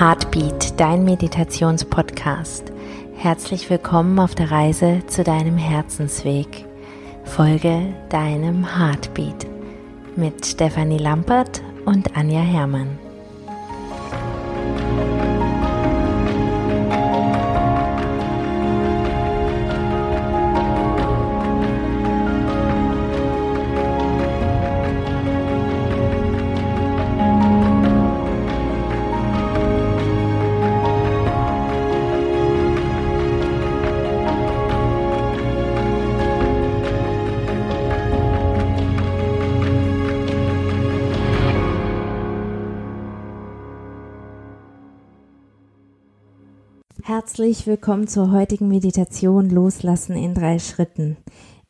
Heartbeat, dein Meditationspodcast. Herzlich willkommen auf der Reise zu deinem Herzensweg. Folge deinem Heartbeat mit Stefanie Lampert und Anja Herrmann. Herzlich willkommen zur heutigen Meditation Loslassen in drei Schritten.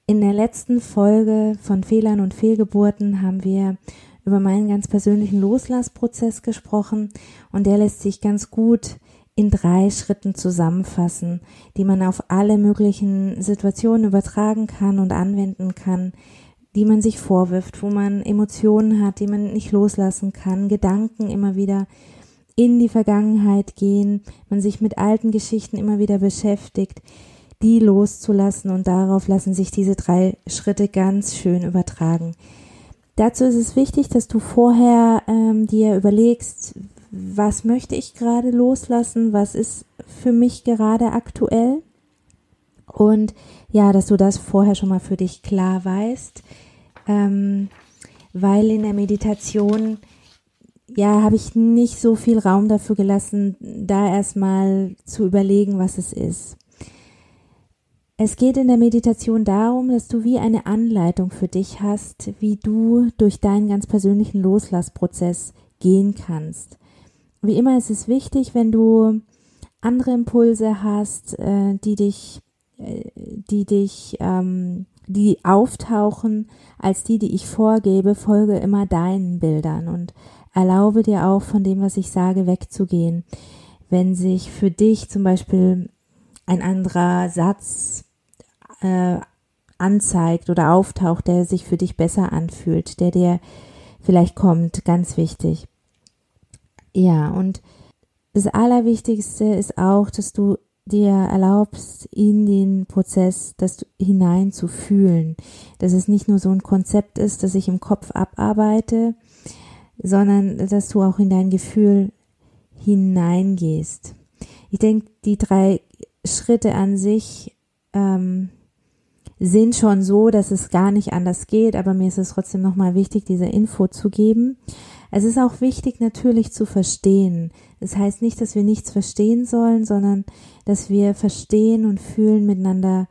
In der letzten Folge von Fehlern und Fehlgeburten haben wir über meinen ganz persönlichen Loslassprozess gesprochen und der lässt sich ganz gut in drei Schritten zusammenfassen, die man auf alle möglichen Situationen übertragen kann und anwenden kann, die man sich vorwirft, wo man Emotionen hat, die man nicht loslassen kann, Gedanken immer wieder in die Vergangenheit gehen, man sich mit alten Geschichten immer wieder beschäftigt, die loszulassen und darauf lassen sich diese drei Schritte ganz schön übertragen. Dazu ist es wichtig, dass du vorher ähm, dir überlegst, was möchte ich gerade loslassen, was ist für mich gerade aktuell und ja, dass du das vorher schon mal für dich klar weißt, ähm, weil in der Meditation ja, habe ich nicht so viel Raum dafür gelassen, da erstmal zu überlegen, was es ist. Es geht in der Meditation darum, dass du wie eine Anleitung für dich hast, wie du durch deinen ganz persönlichen Loslassprozess gehen kannst. Wie immer ist es wichtig, wenn du andere Impulse hast, äh, die dich, äh, die dich, ähm, die auftauchen als die, die ich vorgebe, folge immer deinen Bildern und erlaube dir auch von dem, was ich sage, wegzugehen. Wenn sich für dich zum Beispiel ein anderer Satz äh, anzeigt oder auftaucht, der sich für dich besser anfühlt, der dir vielleicht kommt, ganz wichtig. Ja, und das Allerwichtigste ist auch, dass du dir erlaubst, in den Prozess das hinein zu fühlen. Dass es nicht nur so ein Konzept ist, das ich im Kopf abarbeite, sondern dass du auch in dein Gefühl hineingehst. Ich denke, die drei Schritte an sich ähm, sind schon so, dass es gar nicht anders geht, aber mir ist es trotzdem nochmal wichtig, diese Info zu geben. Es ist auch wichtig, natürlich zu verstehen. Das heißt nicht, dass wir nichts verstehen sollen, sondern dass wir verstehen und fühlen miteinander,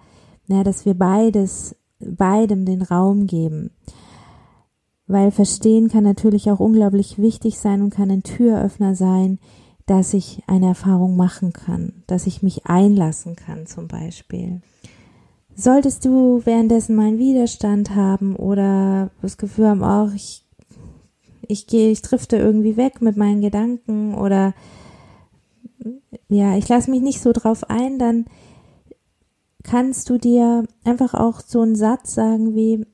na, dass wir beides, beidem den Raum geben weil Verstehen kann natürlich auch unglaublich wichtig sein und kann ein Türöffner sein, dass ich eine Erfahrung machen kann, dass ich mich einlassen kann zum Beispiel. Solltest du währenddessen mal einen Widerstand haben oder das Gefühl haben, oh, ich, ich gehe, ich drifte irgendwie weg mit meinen Gedanken oder ja, ich lasse mich nicht so drauf ein, dann kannst du dir einfach auch so einen Satz sagen wie,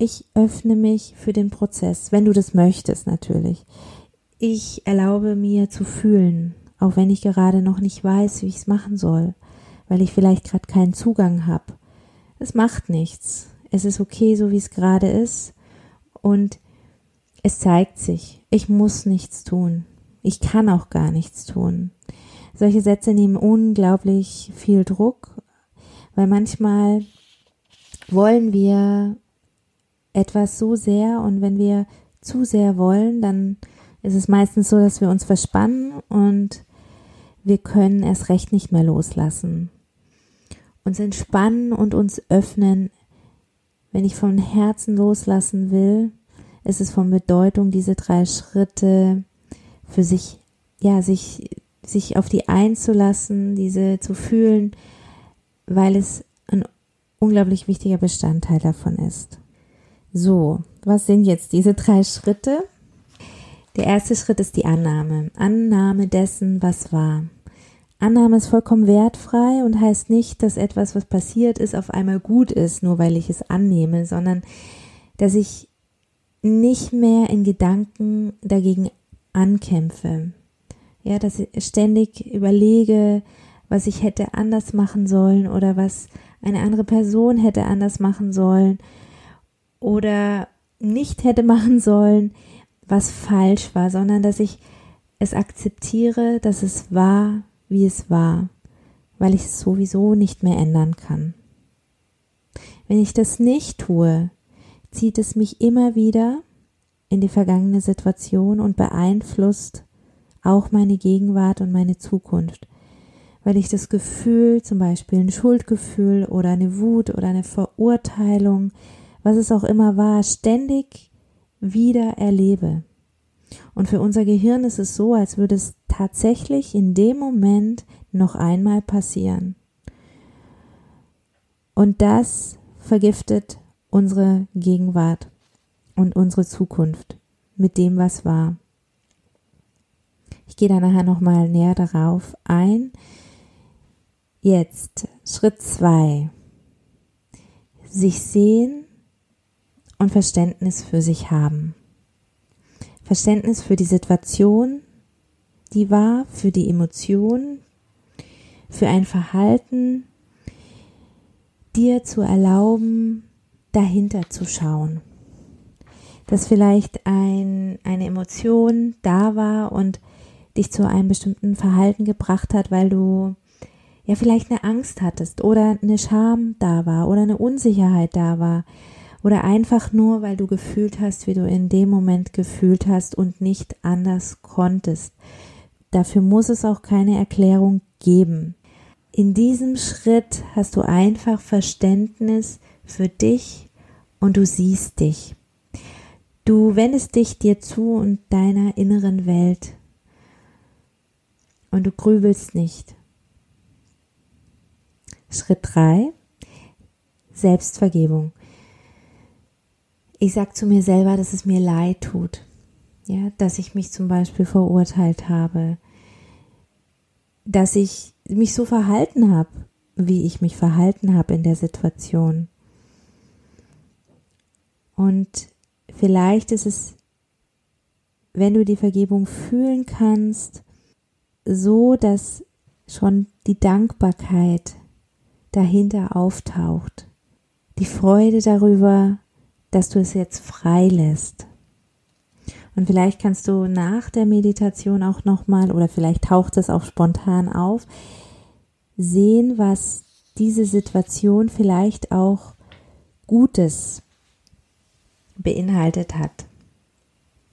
ich öffne mich für den Prozess, wenn du das möchtest natürlich. Ich erlaube mir zu fühlen, auch wenn ich gerade noch nicht weiß, wie ich es machen soll, weil ich vielleicht gerade keinen Zugang habe. Es macht nichts. Es ist okay, so wie es gerade ist. Und es zeigt sich, ich muss nichts tun. Ich kann auch gar nichts tun. Solche Sätze nehmen unglaublich viel Druck, weil manchmal wollen wir etwas so sehr und wenn wir zu sehr wollen, dann ist es meistens so, dass wir uns verspannen und wir können erst recht nicht mehr loslassen. Uns entspannen und uns öffnen. Wenn ich von Herzen loslassen will, ist es von Bedeutung, diese drei Schritte für sich, ja, sich, sich auf die einzulassen, diese zu fühlen, weil es ein unglaublich wichtiger Bestandteil davon ist. So, was sind jetzt diese drei Schritte? Der erste Schritt ist die Annahme. Annahme dessen, was war. Annahme ist vollkommen wertfrei und heißt nicht, dass etwas, was passiert ist, auf einmal gut ist, nur weil ich es annehme, sondern dass ich nicht mehr in Gedanken dagegen ankämpfe, Ja, dass ich ständig überlege, was ich hätte anders machen sollen oder was eine andere Person hätte anders machen sollen oder nicht hätte machen sollen, was falsch war, sondern dass ich es akzeptiere, dass es war, wie es war, weil ich es sowieso nicht mehr ändern kann. Wenn ich das nicht tue, zieht es mich immer wieder in die vergangene Situation und beeinflusst auch meine Gegenwart und meine Zukunft, weil ich das Gefühl, zum Beispiel ein Schuldgefühl oder eine Wut oder eine Verurteilung, was es auch immer war, ständig wieder erlebe. Und für unser Gehirn ist es so, als würde es tatsächlich in dem Moment noch einmal passieren. Und das vergiftet unsere Gegenwart und unsere Zukunft mit dem, was war. Ich gehe da nachher nochmal näher darauf ein. Jetzt Schritt zwei: Sich sehen und Verständnis für sich haben. Verständnis für die Situation, die war, für die Emotion, für ein Verhalten, dir zu erlauben, dahinter zu schauen. Dass vielleicht ein, eine Emotion da war und dich zu einem bestimmten Verhalten gebracht hat, weil du ja vielleicht eine Angst hattest oder eine Scham da war oder eine Unsicherheit da war oder einfach nur, weil du gefühlt hast, wie du in dem Moment gefühlt hast und nicht anders konntest. Dafür muss es auch keine Erklärung geben. In diesem Schritt hast du einfach Verständnis für dich und du siehst dich. Du wendest dich dir zu und deiner inneren Welt und du grübelst nicht. Schritt drei: Selbstvergebung. Ich sag zu mir selber, dass es mir leid tut. Ja, dass ich mich zum Beispiel verurteilt habe, dass ich mich so verhalten habe, wie ich mich verhalten habe in der Situation. Und vielleicht ist es, wenn du die Vergebung fühlen kannst, so, dass schon die Dankbarkeit dahinter auftaucht. Die Freude darüber, dass du es jetzt frei lässt. Und vielleicht kannst du nach der Meditation auch nochmal, oder vielleicht taucht es auch spontan auf, sehen, was diese Situation vielleicht auch Gutes beinhaltet hat.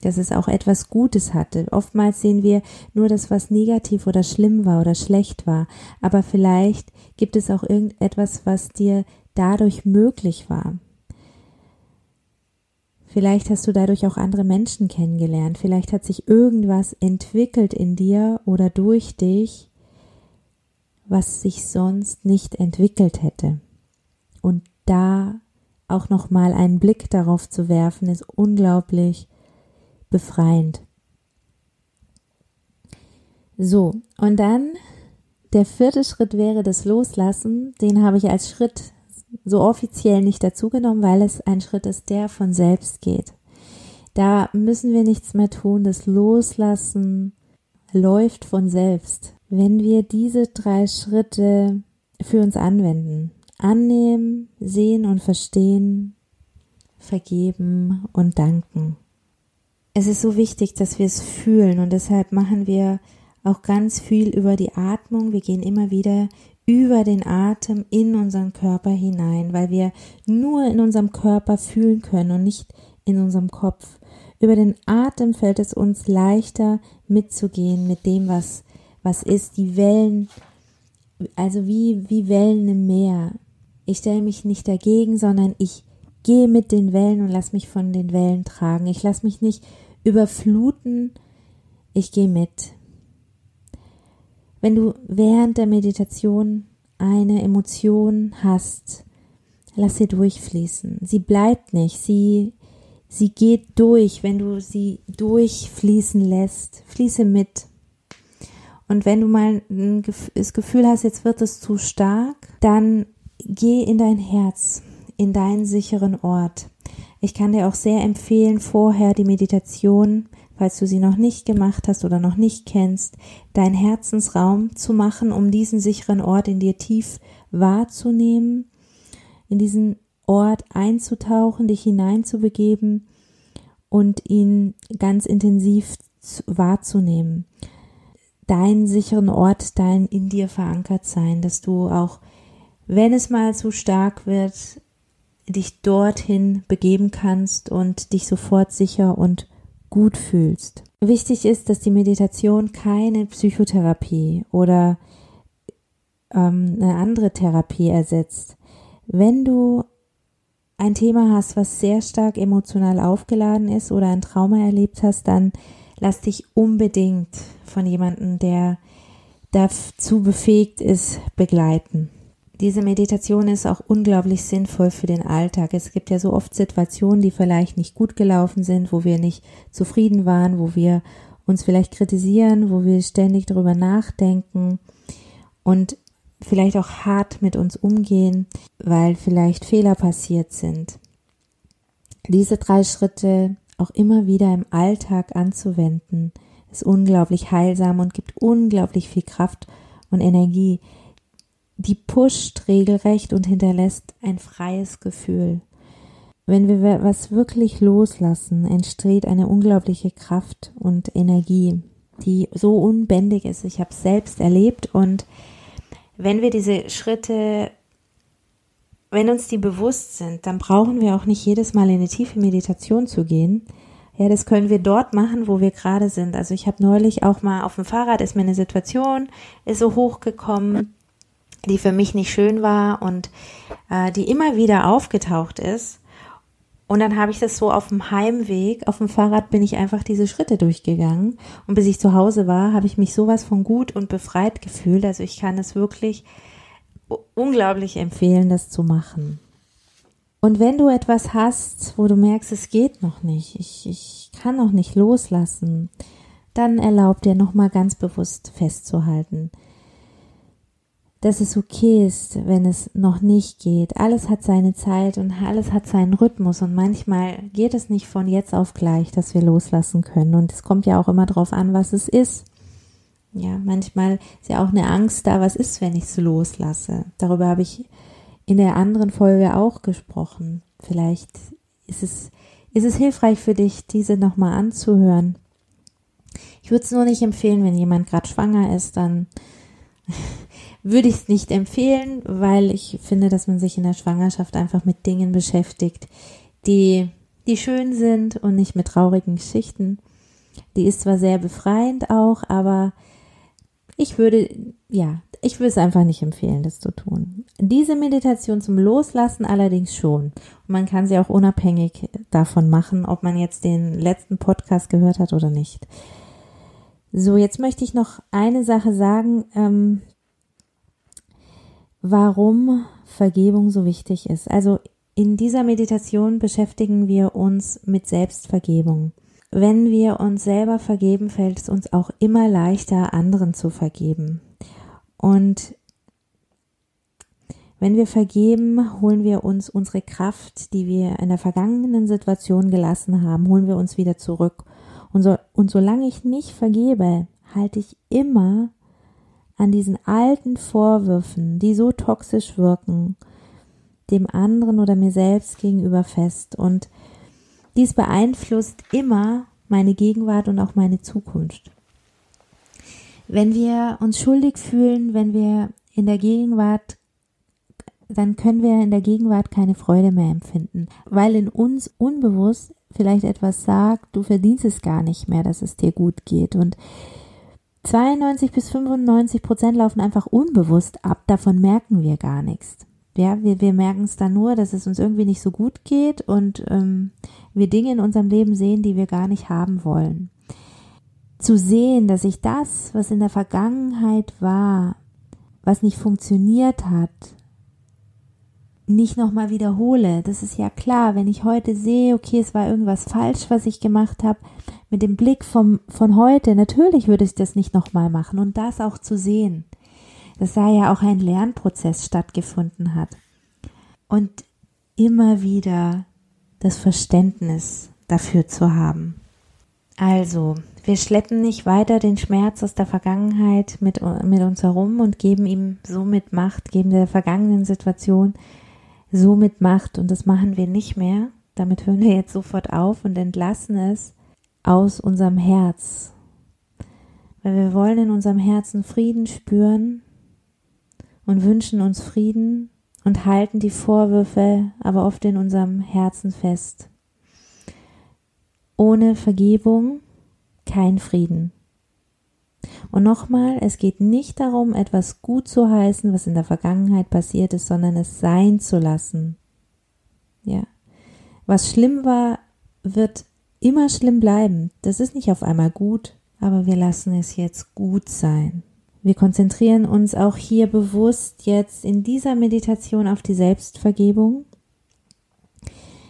Dass es auch etwas Gutes hatte. Oftmals sehen wir nur das, was negativ oder schlimm war oder schlecht war. Aber vielleicht gibt es auch irgendetwas, was dir dadurch möglich war. Vielleicht hast du dadurch auch andere Menschen kennengelernt. Vielleicht hat sich irgendwas entwickelt in dir oder durch dich, was sich sonst nicht entwickelt hätte. Und da auch noch mal einen Blick darauf zu werfen, ist unglaublich befreiend. So, und dann der vierte Schritt wäre das Loslassen. Den habe ich als Schritt so offiziell nicht dazugenommen, weil es ein Schritt ist, der von selbst geht. Da müssen wir nichts mehr tun. Das Loslassen läuft von selbst. Wenn wir diese drei Schritte für uns anwenden, annehmen, sehen und verstehen, vergeben und danken. Es ist so wichtig, dass wir es fühlen und deshalb machen wir auch ganz viel über die Atmung. Wir gehen immer wieder über den Atem in unseren Körper hinein, weil wir nur in unserem Körper fühlen können und nicht in unserem Kopf. Über den Atem fällt es uns leichter mitzugehen mit dem, was, was ist, die Wellen, also wie, wie Wellen im Meer. Ich stelle mich nicht dagegen, sondern ich gehe mit den Wellen und lass mich von den Wellen tragen. Ich lasse mich nicht überfluten, ich gehe mit. Wenn du während der Meditation eine Emotion hast, lass sie durchfließen. Sie bleibt nicht, sie, sie geht durch. Wenn du sie durchfließen lässt, fließe mit. Und wenn du mal das Gefühl hast, jetzt wird es zu stark, dann geh in dein Herz, in deinen sicheren Ort. Ich kann dir auch sehr empfehlen, vorher die Meditation falls du sie noch nicht gemacht hast oder noch nicht kennst, dein Herzensraum zu machen, um diesen sicheren Ort in dir tief wahrzunehmen, in diesen Ort einzutauchen, dich hineinzubegeben und ihn ganz intensiv wahrzunehmen. Deinen sicheren Ort, dein in dir verankert sein, dass du auch, wenn es mal zu stark wird, dich dorthin begeben kannst und dich sofort sicher und gut fühlst. Wichtig ist, dass die Meditation keine Psychotherapie oder ähm, eine andere Therapie ersetzt. Wenn du ein Thema hast, was sehr stark emotional aufgeladen ist oder ein Trauma erlebt hast, dann lass dich unbedingt von jemandem, der dazu befähigt ist, begleiten. Diese Meditation ist auch unglaublich sinnvoll für den Alltag. Es gibt ja so oft Situationen, die vielleicht nicht gut gelaufen sind, wo wir nicht zufrieden waren, wo wir uns vielleicht kritisieren, wo wir ständig darüber nachdenken und vielleicht auch hart mit uns umgehen, weil vielleicht Fehler passiert sind. Diese drei Schritte auch immer wieder im Alltag anzuwenden, ist unglaublich heilsam und gibt unglaublich viel Kraft und Energie die pusht regelrecht und hinterlässt ein freies Gefühl. Wenn wir was wirklich loslassen, entsteht eine unglaubliche Kraft und Energie, die so unbändig ist. Ich habe es selbst erlebt und wenn wir diese Schritte, wenn uns die bewusst sind, dann brauchen wir auch nicht jedes Mal in eine tiefe Meditation zu gehen. Ja, das können wir dort machen, wo wir gerade sind. Also ich habe neulich auch mal auf dem Fahrrad ist mir eine Situation ist so hochgekommen die für mich nicht schön war und äh, die immer wieder aufgetaucht ist. Und dann habe ich das so auf dem Heimweg, auf dem Fahrrad bin ich einfach diese Schritte durchgegangen. Und bis ich zu Hause war, habe ich mich sowas von gut und befreit gefühlt. Also ich kann es wirklich unglaublich empfehlen, das zu machen. Und wenn du etwas hast, wo du merkst, es geht noch nicht, ich, ich kann noch nicht loslassen, dann erlaub dir nochmal ganz bewusst festzuhalten dass es okay ist, wenn es noch nicht geht. Alles hat seine Zeit und alles hat seinen Rhythmus und manchmal geht es nicht von jetzt auf gleich, dass wir loslassen können. Und es kommt ja auch immer darauf an, was es ist. Ja, manchmal ist ja auch eine Angst da, was ist, wenn ich es loslasse. Darüber habe ich in der anderen Folge auch gesprochen. Vielleicht ist es, ist es hilfreich für dich, diese nochmal anzuhören. Ich würde es nur nicht empfehlen, wenn jemand gerade schwanger ist, dann würde ich es nicht empfehlen, weil ich finde, dass man sich in der Schwangerschaft einfach mit Dingen beschäftigt, die, die schön sind und nicht mit traurigen Geschichten. Die ist zwar sehr befreiend auch, aber ich würde, ja, ich würde es einfach nicht empfehlen, das zu tun. Diese Meditation zum Loslassen allerdings schon. Und man kann sie auch unabhängig davon machen, ob man jetzt den letzten Podcast gehört hat oder nicht. So, jetzt möchte ich noch eine Sache sagen, ähm, warum Vergebung so wichtig ist. Also in dieser Meditation beschäftigen wir uns mit Selbstvergebung. Wenn wir uns selber vergeben, fällt es uns auch immer leichter, anderen zu vergeben. Und wenn wir vergeben, holen wir uns unsere Kraft, die wir in der vergangenen Situation gelassen haben, holen wir uns wieder zurück. Und, so, und solange ich nicht vergebe, halte ich immer an diesen alten Vorwürfen, die so toxisch wirken, dem anderen oder mir selbst gegenüber fest. Und dies beeinflusst immer meine Gegenwart und auch meine Zukunft. Wenn wir uns schuldig fühlen, wenn wir in der Gegenwart, dann können wir in der Gegenwart keine Freude mehr empfinden, weil in uns unbewusst vielleicht etwas sagt, du verdienst es gar nicht mehr, dass es dir gut geht. Und 92 bis 95 Prozent laufen einfach unbewusst ab, davon merken wir gar nichts. Ja, wir, wir merken es dann nur, dass es uns irgendwie nicht so gut geht und ähm, wir Dinge in unserem Leben sehen, die wir gar nicht haben wollen. Zu sehen, dass ich das, was in der Vergangenheit war, was nicht funktioniert hat, nicht nochmal wiederhole. Das ist ja klar, wenn ich heute sehe, okay, es war irgendwas falsch, was ich gemacht habe, mit dem Blick vom, von heute, natürlich würde ich das nicht nochmal machen und das auch zu sehen, dass da ja auch ein Lernprozess stattgefunden hat. Und immer wieder das Verständnis dafür zu haben. Also, wir schleppen nicht weiter den Schmerz aus der Vergangenheit mit, mit uns herum und geben ihm somit Macht, geben der vergangenen Situation somit Macht und das machen wir nicht mehr. Damit hören wir jetzt sofort auf und entlassen es aus unserem Herz. Weil wir wollen in unserem Herzen Frieden spüren und wünschen uns Frieden und halten die Vorwürfe aber oft in unserem Herzen fest. Ohne Vergebung kein Frieden. Und nochmal, es geht nicht darum, etwas gut zu heißen, was in der Vergangenheit passiert ist, sondern es sein zu lassen. Ja. Was schlimm war, wird immer schlimm bleiben. Das ist nicht auf einmal gut, aber wir lassen es jetzt gut sein. Wir konzentrieren uns auch hier bewusst jetzt in dieser Meditation auf die Selbstvergebung,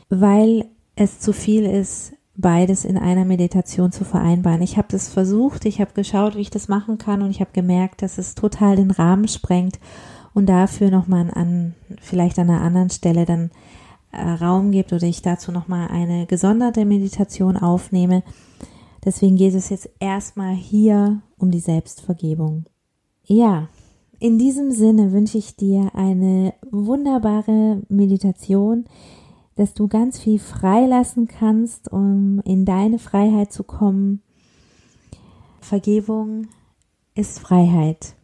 weil es zu viel ist, beides in einer Meditation zu vereinbaren. Ich habe das versucht, ich habe geschaut, wie ich das machen kann und ich habe gemerkt, dass es total den Rahmen sprengt und dafür nochmal an, vielleicht an einer anderen Stelle dann äh, Raum gibt oder ich dazu nochmal eine gesonderte Meditation aufnehme. Deswegen geht es jetzt erstmal hier um die Selbstvergebung. Ja, in diesem Sinne wünsche ich dir eine wunderbare Meditation, dass du ganz viel freilassen kannst, um in deine Freiheit zu kommen. Vergebung ist Freiheit.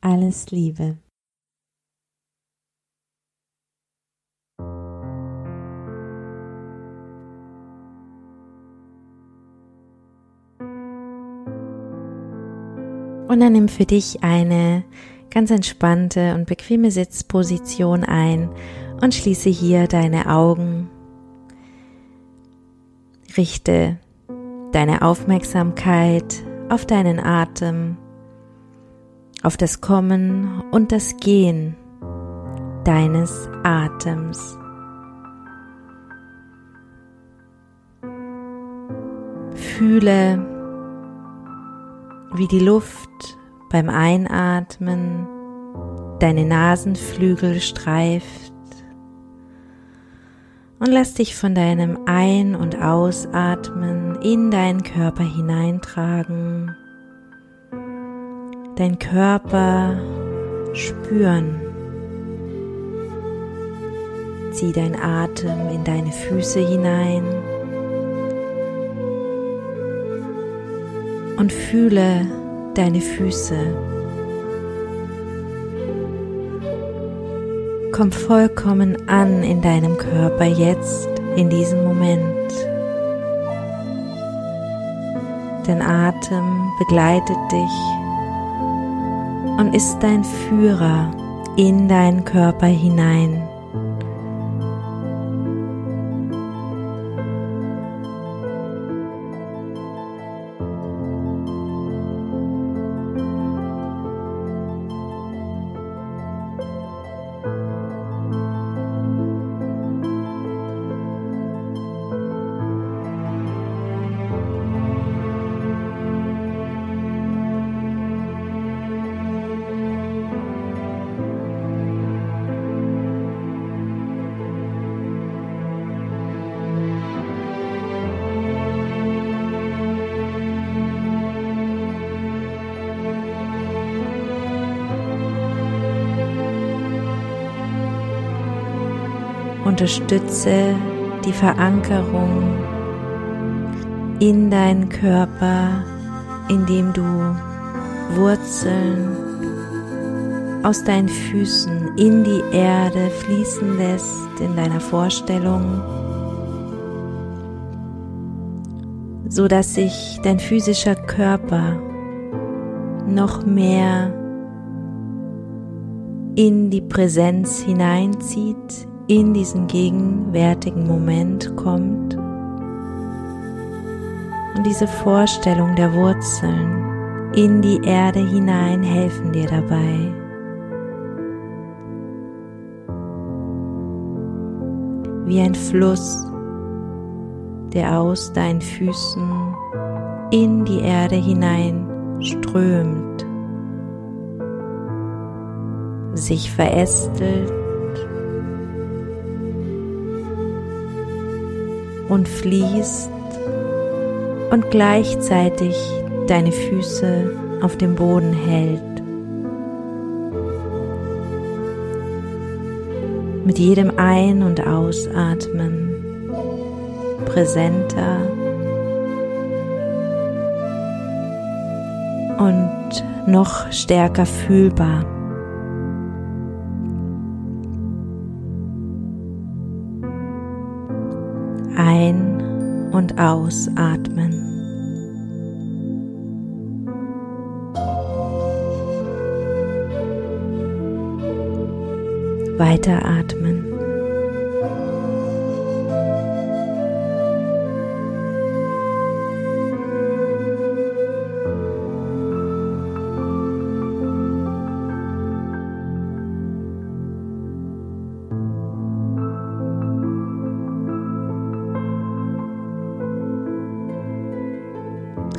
Alles Liebe. Und dann nimm für dich eine ganz entspannte und bequeme Sitzposition ein und schließe hier deine Augen. Richte deine Aufmerksamkeit auf deinen Atem, auf das Kommen und das Gehen deines Atems. Fühle, wie die Luft beim Einatmen deine Nasenflügel streift und lass dich von deinem Ein- und Ausatmen in deinen Körper hineintragen, dein Körper spüren. Zieh dein Atem in deine Füße hinein und fühle deine Füße. Komm vollkommen an in deinem Körper jetzt, in diesem Moment. Dein Atem begleitet dich und ist dein Führer in deinen Körper hinein. Unterstütze die Verankerung in deinen Körper, indem du Wurzeln aus deinen Füßen in die Erde fließen lässt in deiner Vorstellung, so dass sich dein physischer Körper noch mehr in die Präsenz hineinzieht, in diesen gegenwärtigen Moment kommt. Und diese Vorstellung der Wurzeln in die Erde hinein helfen dir dabei. Wie ein Fluss, der aus deinen Füßen in die Erde hinein strömt, sich verästelt und fließt und gleichzeitig deine Füße auf dem Boden hält. Mit jedem Ein- und Ausatmen präsenter und noch stärker fühlbar. Ausatmen. Weiteratmen.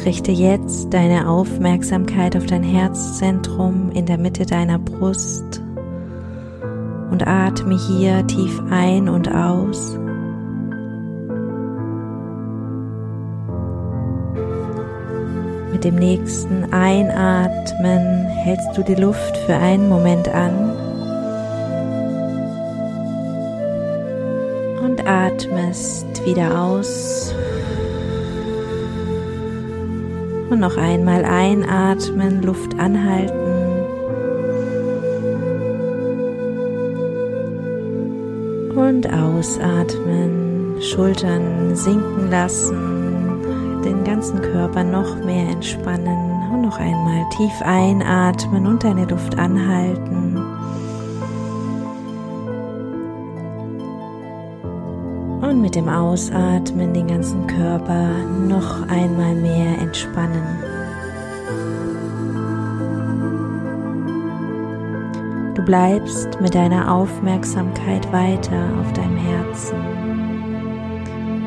Richte jetzt deine Aufmerksamkeit auf dein Herzzentrum in der Mitte deiner Brust und atme hier tief ein und aus. Mit dem nächsten Einatmen hältst du die Luft für einen Moment an und atmest wieder aus. Und noch einmal einatmen, Luft anhalten. Und ausatmen, Schultern sinken lassen, den ganzen Körper noch mehr entspannen. Und noch einmal tief einatmen und deine Luft anhalten. Mit dem Ausatmen den ganzen Körper noch einmal mehr entspannen. Du bleibst mit deiner Aufmerksamkeit weiter auf deinem Herzen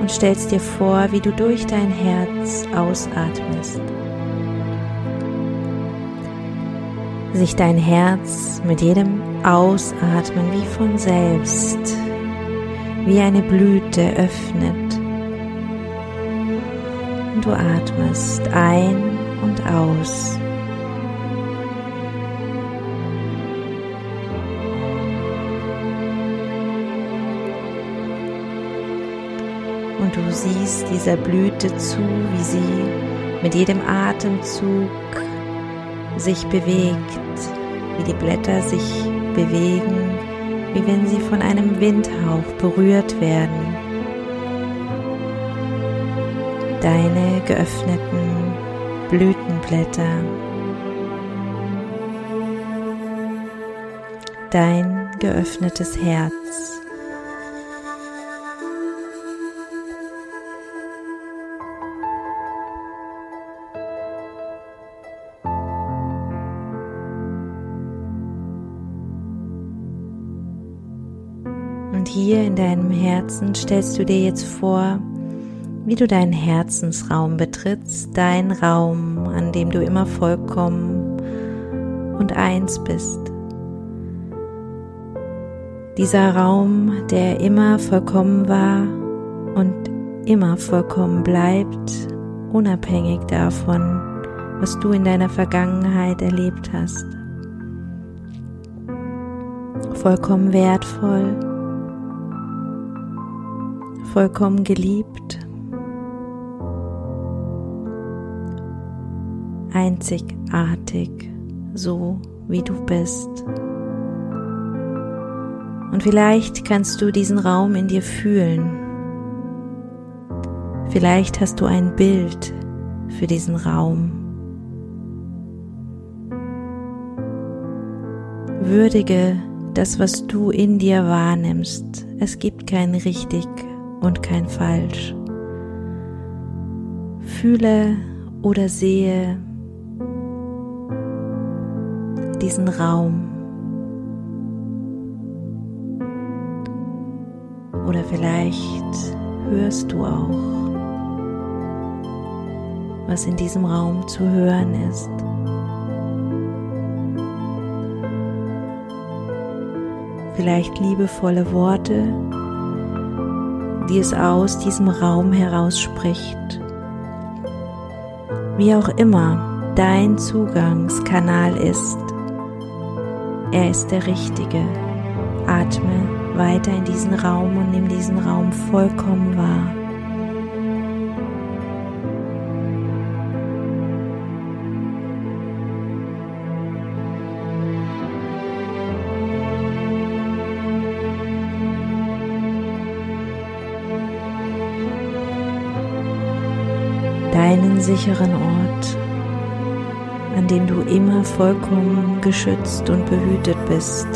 und stellst dir vor, wie du durch dein Herz ausatmest. Sich dein Herz mit jedem Ausatmen wie von selbst wie eine Blüte öffnet. Und du atmest ein und aus. Und du siehst dieser Blüte zu, wie sie mit jedem Atemzug sich bewegt, wie die Blätter sich bewegen wie wenn sie von einem Windhauch berührt werden. Deine geöffneten Blütenblätter. Dein geöffnetes Herz. Herzen stellst du dir jetzt vor, wie du deinen Herzensraum betrittst, dein Raum, an dem du immer vollkommen und eins bist. Dieser Raum, der immer vollkommen war und immer vollkommen bleibt, unabhängig davon, was du in deiner Vergangenheit erlebt hast. Vollkommen wertvoll vollkommen geliebt, einzigartig, so wie du bist. Und vielleicht kannst du diesen Raum in dir fühlen. Vielleicht hast du ein Bild für diesen Raum. Würdige das, was du in dir wahrnimmst. Es gibt kein richtig und kein falsch. Fühle oder sehe diesen Raum. Oder vielleicht hörst du auch, was in diesem Raum zu hören ist. Vielleicht liebevolle Worte, die es aus diesem Raum heraus spricht. wie auch immer dein Zugangskanal ist, er ist der richtige. Atme weiter in diesen Raum und nimm diesen Raum vollkommen wahr. Sicheren Ort, an dem du immer vollkommen geschützt und behütet bist.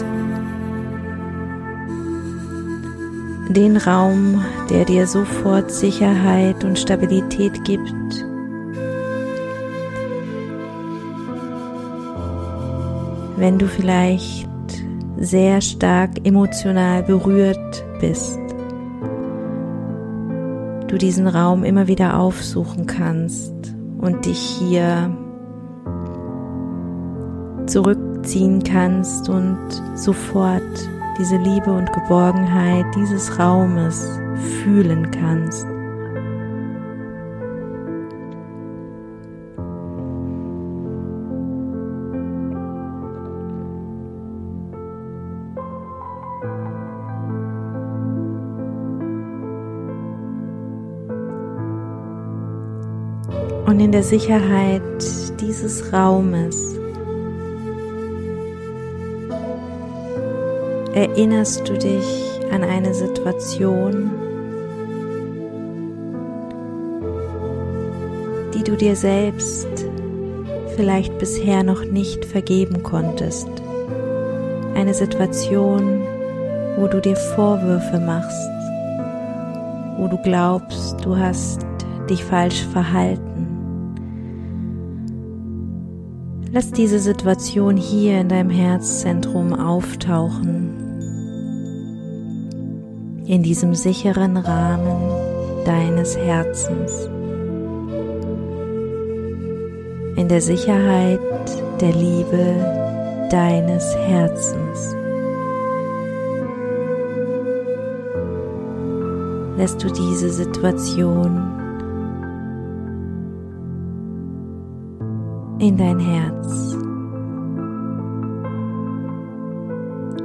Den Raum, der dir sofort Sicherheit und Stabilität gibt. Wenn du vielleicht sehr stark emotional berührt bist du diesen Raum immer wieder aufsuchen kannst und dich hier zurückziehen kannst und sofort diese Liebe und Geborgenheit dieses Raumes fühlen kannst. Und in der Sicherheit dieses Raumes erinnerst du dich an eine Situation, die du dir selbst vielleicht bisher noch nicht vergeben konntest. Eine Situation, wo du dir Vorwürfe machst, wo du glaubst, du hast dich falsch verhalten Lass diese Situation hier in deinem Herzzentrum auftauchen, in diesem sicheren Rahmen deines Herzens, in der Sicherheit der Liebe deines Herzens. Lässt du diese Situation in dein Herz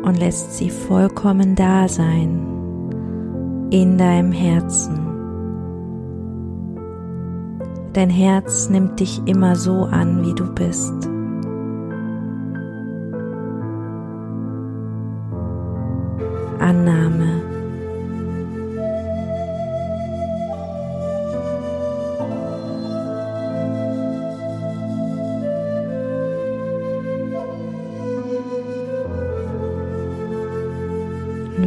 und lässt sie vollkommen da sein in deinem Herzen. Dein Herz nimmt dich immer so an, wie du bist.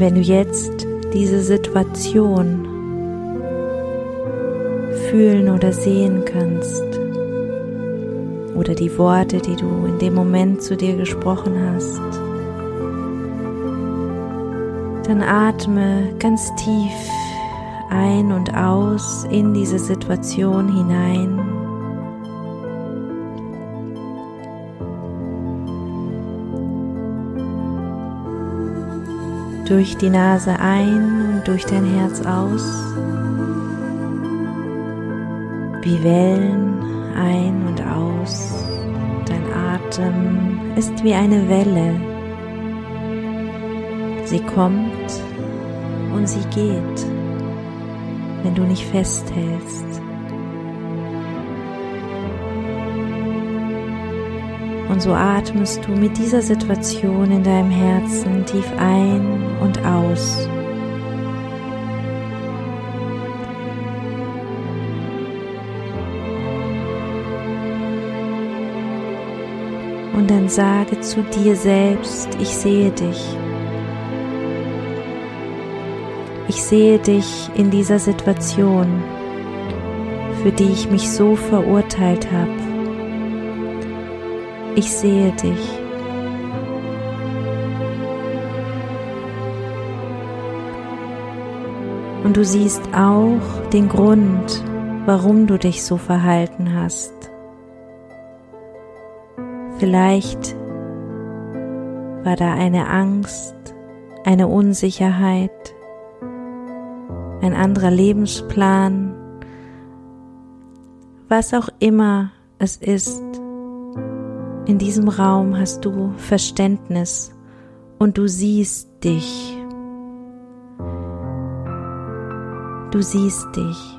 Wenn du jetzt diese Situation fühlen oder sehen kannst, oder die Worte, die du in dem Moment zu dir gesprochen hast, dann atme ganz tief ein und aus in diese Situation hinein. Durch die Nase ein und durch dein Herz aus, wie Wellen ein und aus. Dein Atem ist wie eine Welle. Sie kommt und sie geht, wenn du nicht festhältst. Und so atmest du mit dieser Situation in deinem Herzen tief ein und aus. Und dann sage zu dir selbst, ich sehe dich. Ich sehe dich in dieser Situation, für die ich mich so verurteilt habe ich sehe dich. Und du siehst auch den Grund, warum du dich so verhalten hast. Vielleicht war da eine Angst, eine Unsicherheit, ein anderer Lebensplan, was auch immer es ist. In diesem Raum hast du Verständnis und du siehst dich. Du siehst dich.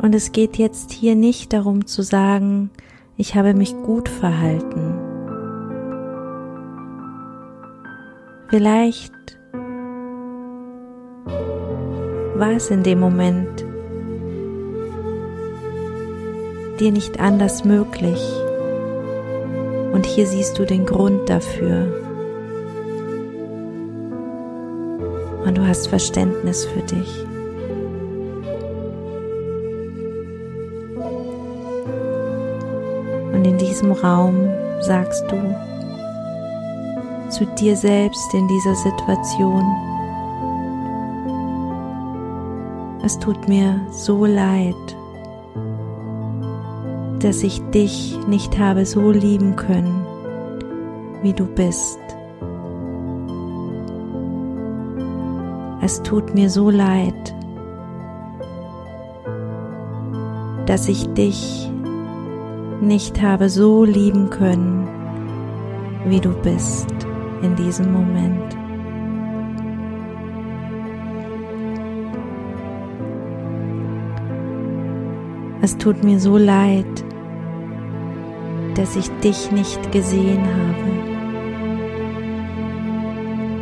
Und es geht jetzt hier nicht darum zu sagen, ich habe mich gut verhalten. Vielleicht war es in dem Moment dir nicht anders möglich. Und hier siehst du den Grund dafür. Und du hast Verständnis für dich. Und in diesem Raum sagst du zu dir selbst in dieser Situation, es tut mir so leid, dass ich dich nicht habe so lieben können, wie du bist. Es tut mir so leid, dass ich dich nicht habe so lieben können, wie du bist in diesem Moment. Es tut mir so leid, dass ich dich nicht gesehen habe,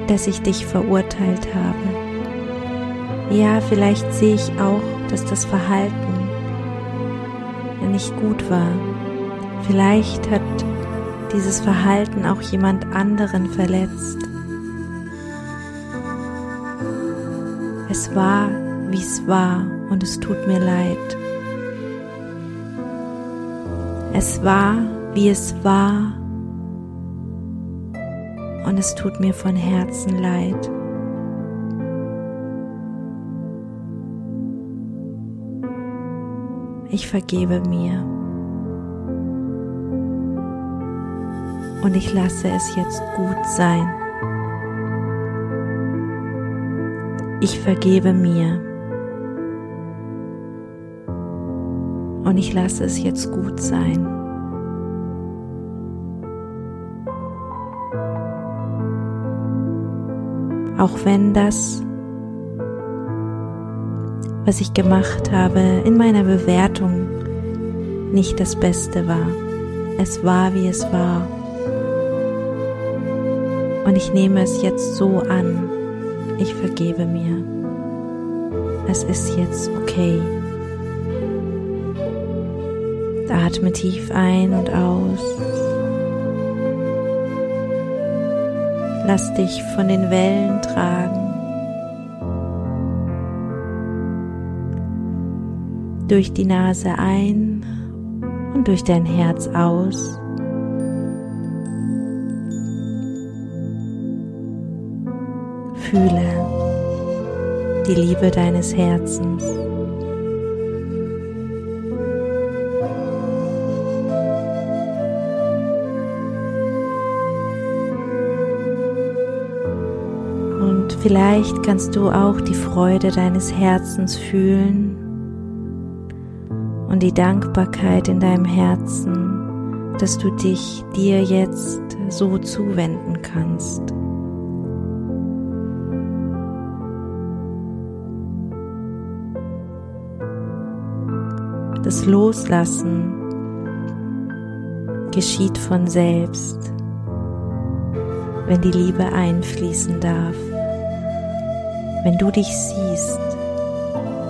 dass ich dich verurteilt habe. Ja, vielleicht sehe ich auch, dass das Verhalten nicht gut war, Vielleicht hat dieses Verhalten auch jemand anderen verletzt. Es war, wie es war und es tut mir leid. Es war, wie es war und es tut mir von Herzen leid. Ich vergebe mir. Und ich lasse es jetzt gut sein. Ich vergebe mir und ich lasse es jetzt gut sein. Auch wenn das, was ich gemacht habe in meiner Bewertung, nicht das Beste war. Es war, wie es war. Und ich nehme es jetzt so an. Ich vergebe mir. Es ist jetzt okay. Atme tief ein und aus. Lass dich von den Wellen tragen. Durch die Nase ein und durch dein Herz aus. Die Liebe deines Herzens. Und vielleicht kannst du auch die Freude deines Herzens fühlen und die Dankbarkeit in deinem Herzen, dass du dich dir jetzt so zuwenden kannst. Das Loslassen geschieht von selbst, wenn die Liebe einfließen darf, wenn du dich siehst,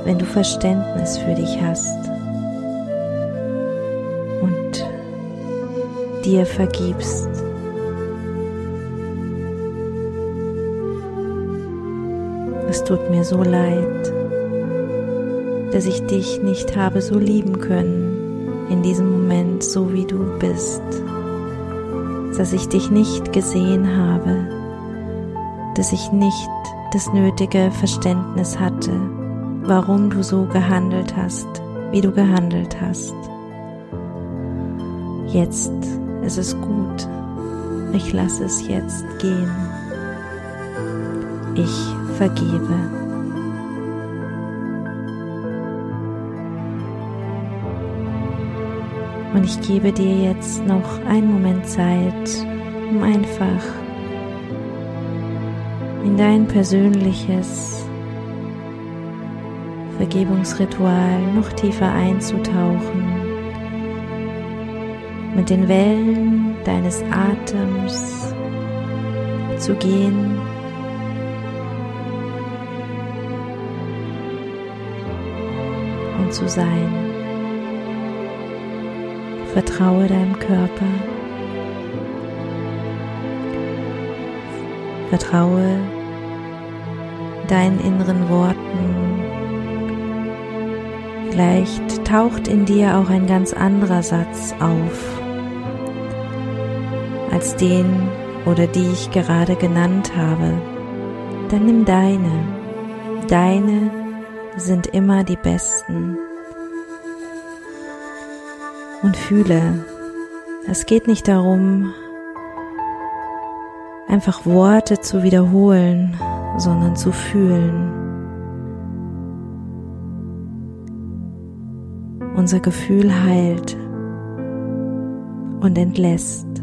wenn du Verständnis für dich hast und dir vergibst. Es tut mir so leid dass ich dich nicht habe so lieben können in diesem Moment, so wie du bist, dass ich dich nicht gesehen habe, dass ich nicht das nötige Verständnis hatte, warum du so gehandelt hast, wie du gehandelt hast. Jetzt ist es gut. Ich lasse es jetzt gehen. Ich vergebe. Und ich gebe dir jetzt noch einen Moment Zeit, um einfach in dein persönliches Vergebungsritual noch tiefer einzutauchen, mit den Wellen deines Atems zu gehen. Und zu sein. Vertraue deinem Körper. Vertraue deinen inneren Worten. Vielleicht taucht in dir auch ein ganz anderer Satz auf als den oder die ich gerade genannt habe. Dann nimm deine. Deine sind immer die besten. Und fühle. Es geht nicht darum, einfach Worte zu wiederholen, sondern zu fühlen. Unser Gefühl heilt und entlässt.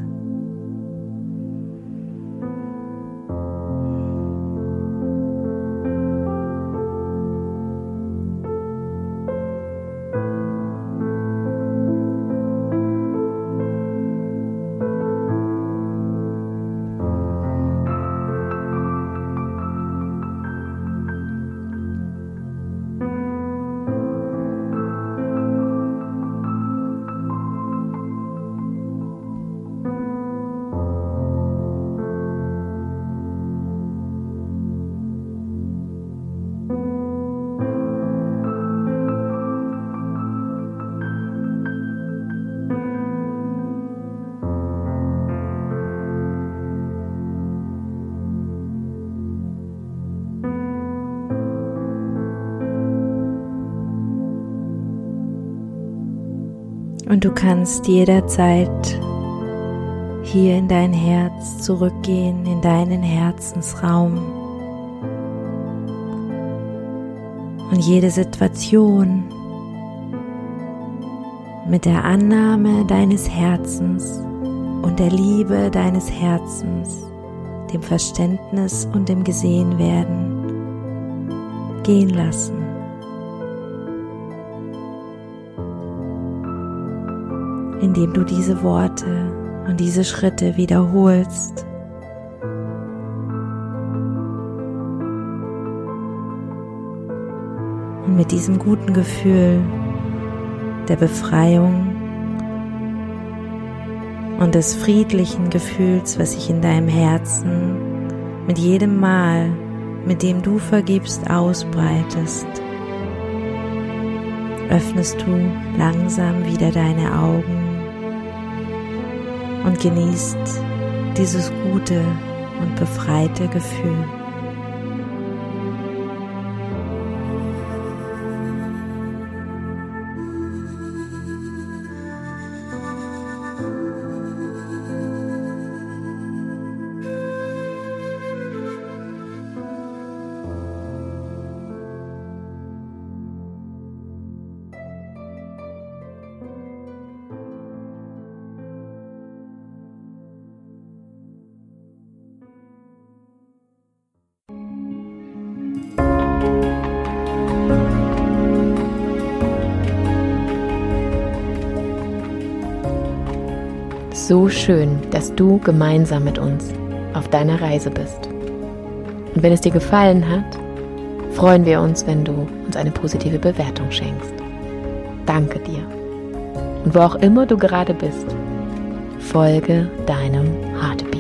Kannst jederzeit hier in dein Herz zurückgehen, in deinen Herzensraum. Und jede Situation mit der Annahme deines Herzens und der Liebe deines Herzens, dem Verständnis und dem Gesehenwerden gehen lassen. Indem du diese Worte und diese Schritte wiederholst. Und mit diesem guten Gefühl der Befreiung und des friedlichen Gefühls, was sich in deinem Herzen mit jedem Mal, mit dem du vergibst, ausbreitest, öffnest du langsam wieder deine Augen und genießt dieses gute und befreite Gefühl. So schön, dass du gemeinsam mit uns auf deiner Reise bist. Und wenn es dir gefallen hat, freuen wir uns, wenn du uns eine positive Bewertung schenkst. Danke dir. Und wo auch immer du gerade bist, folge deinem Heartbeat.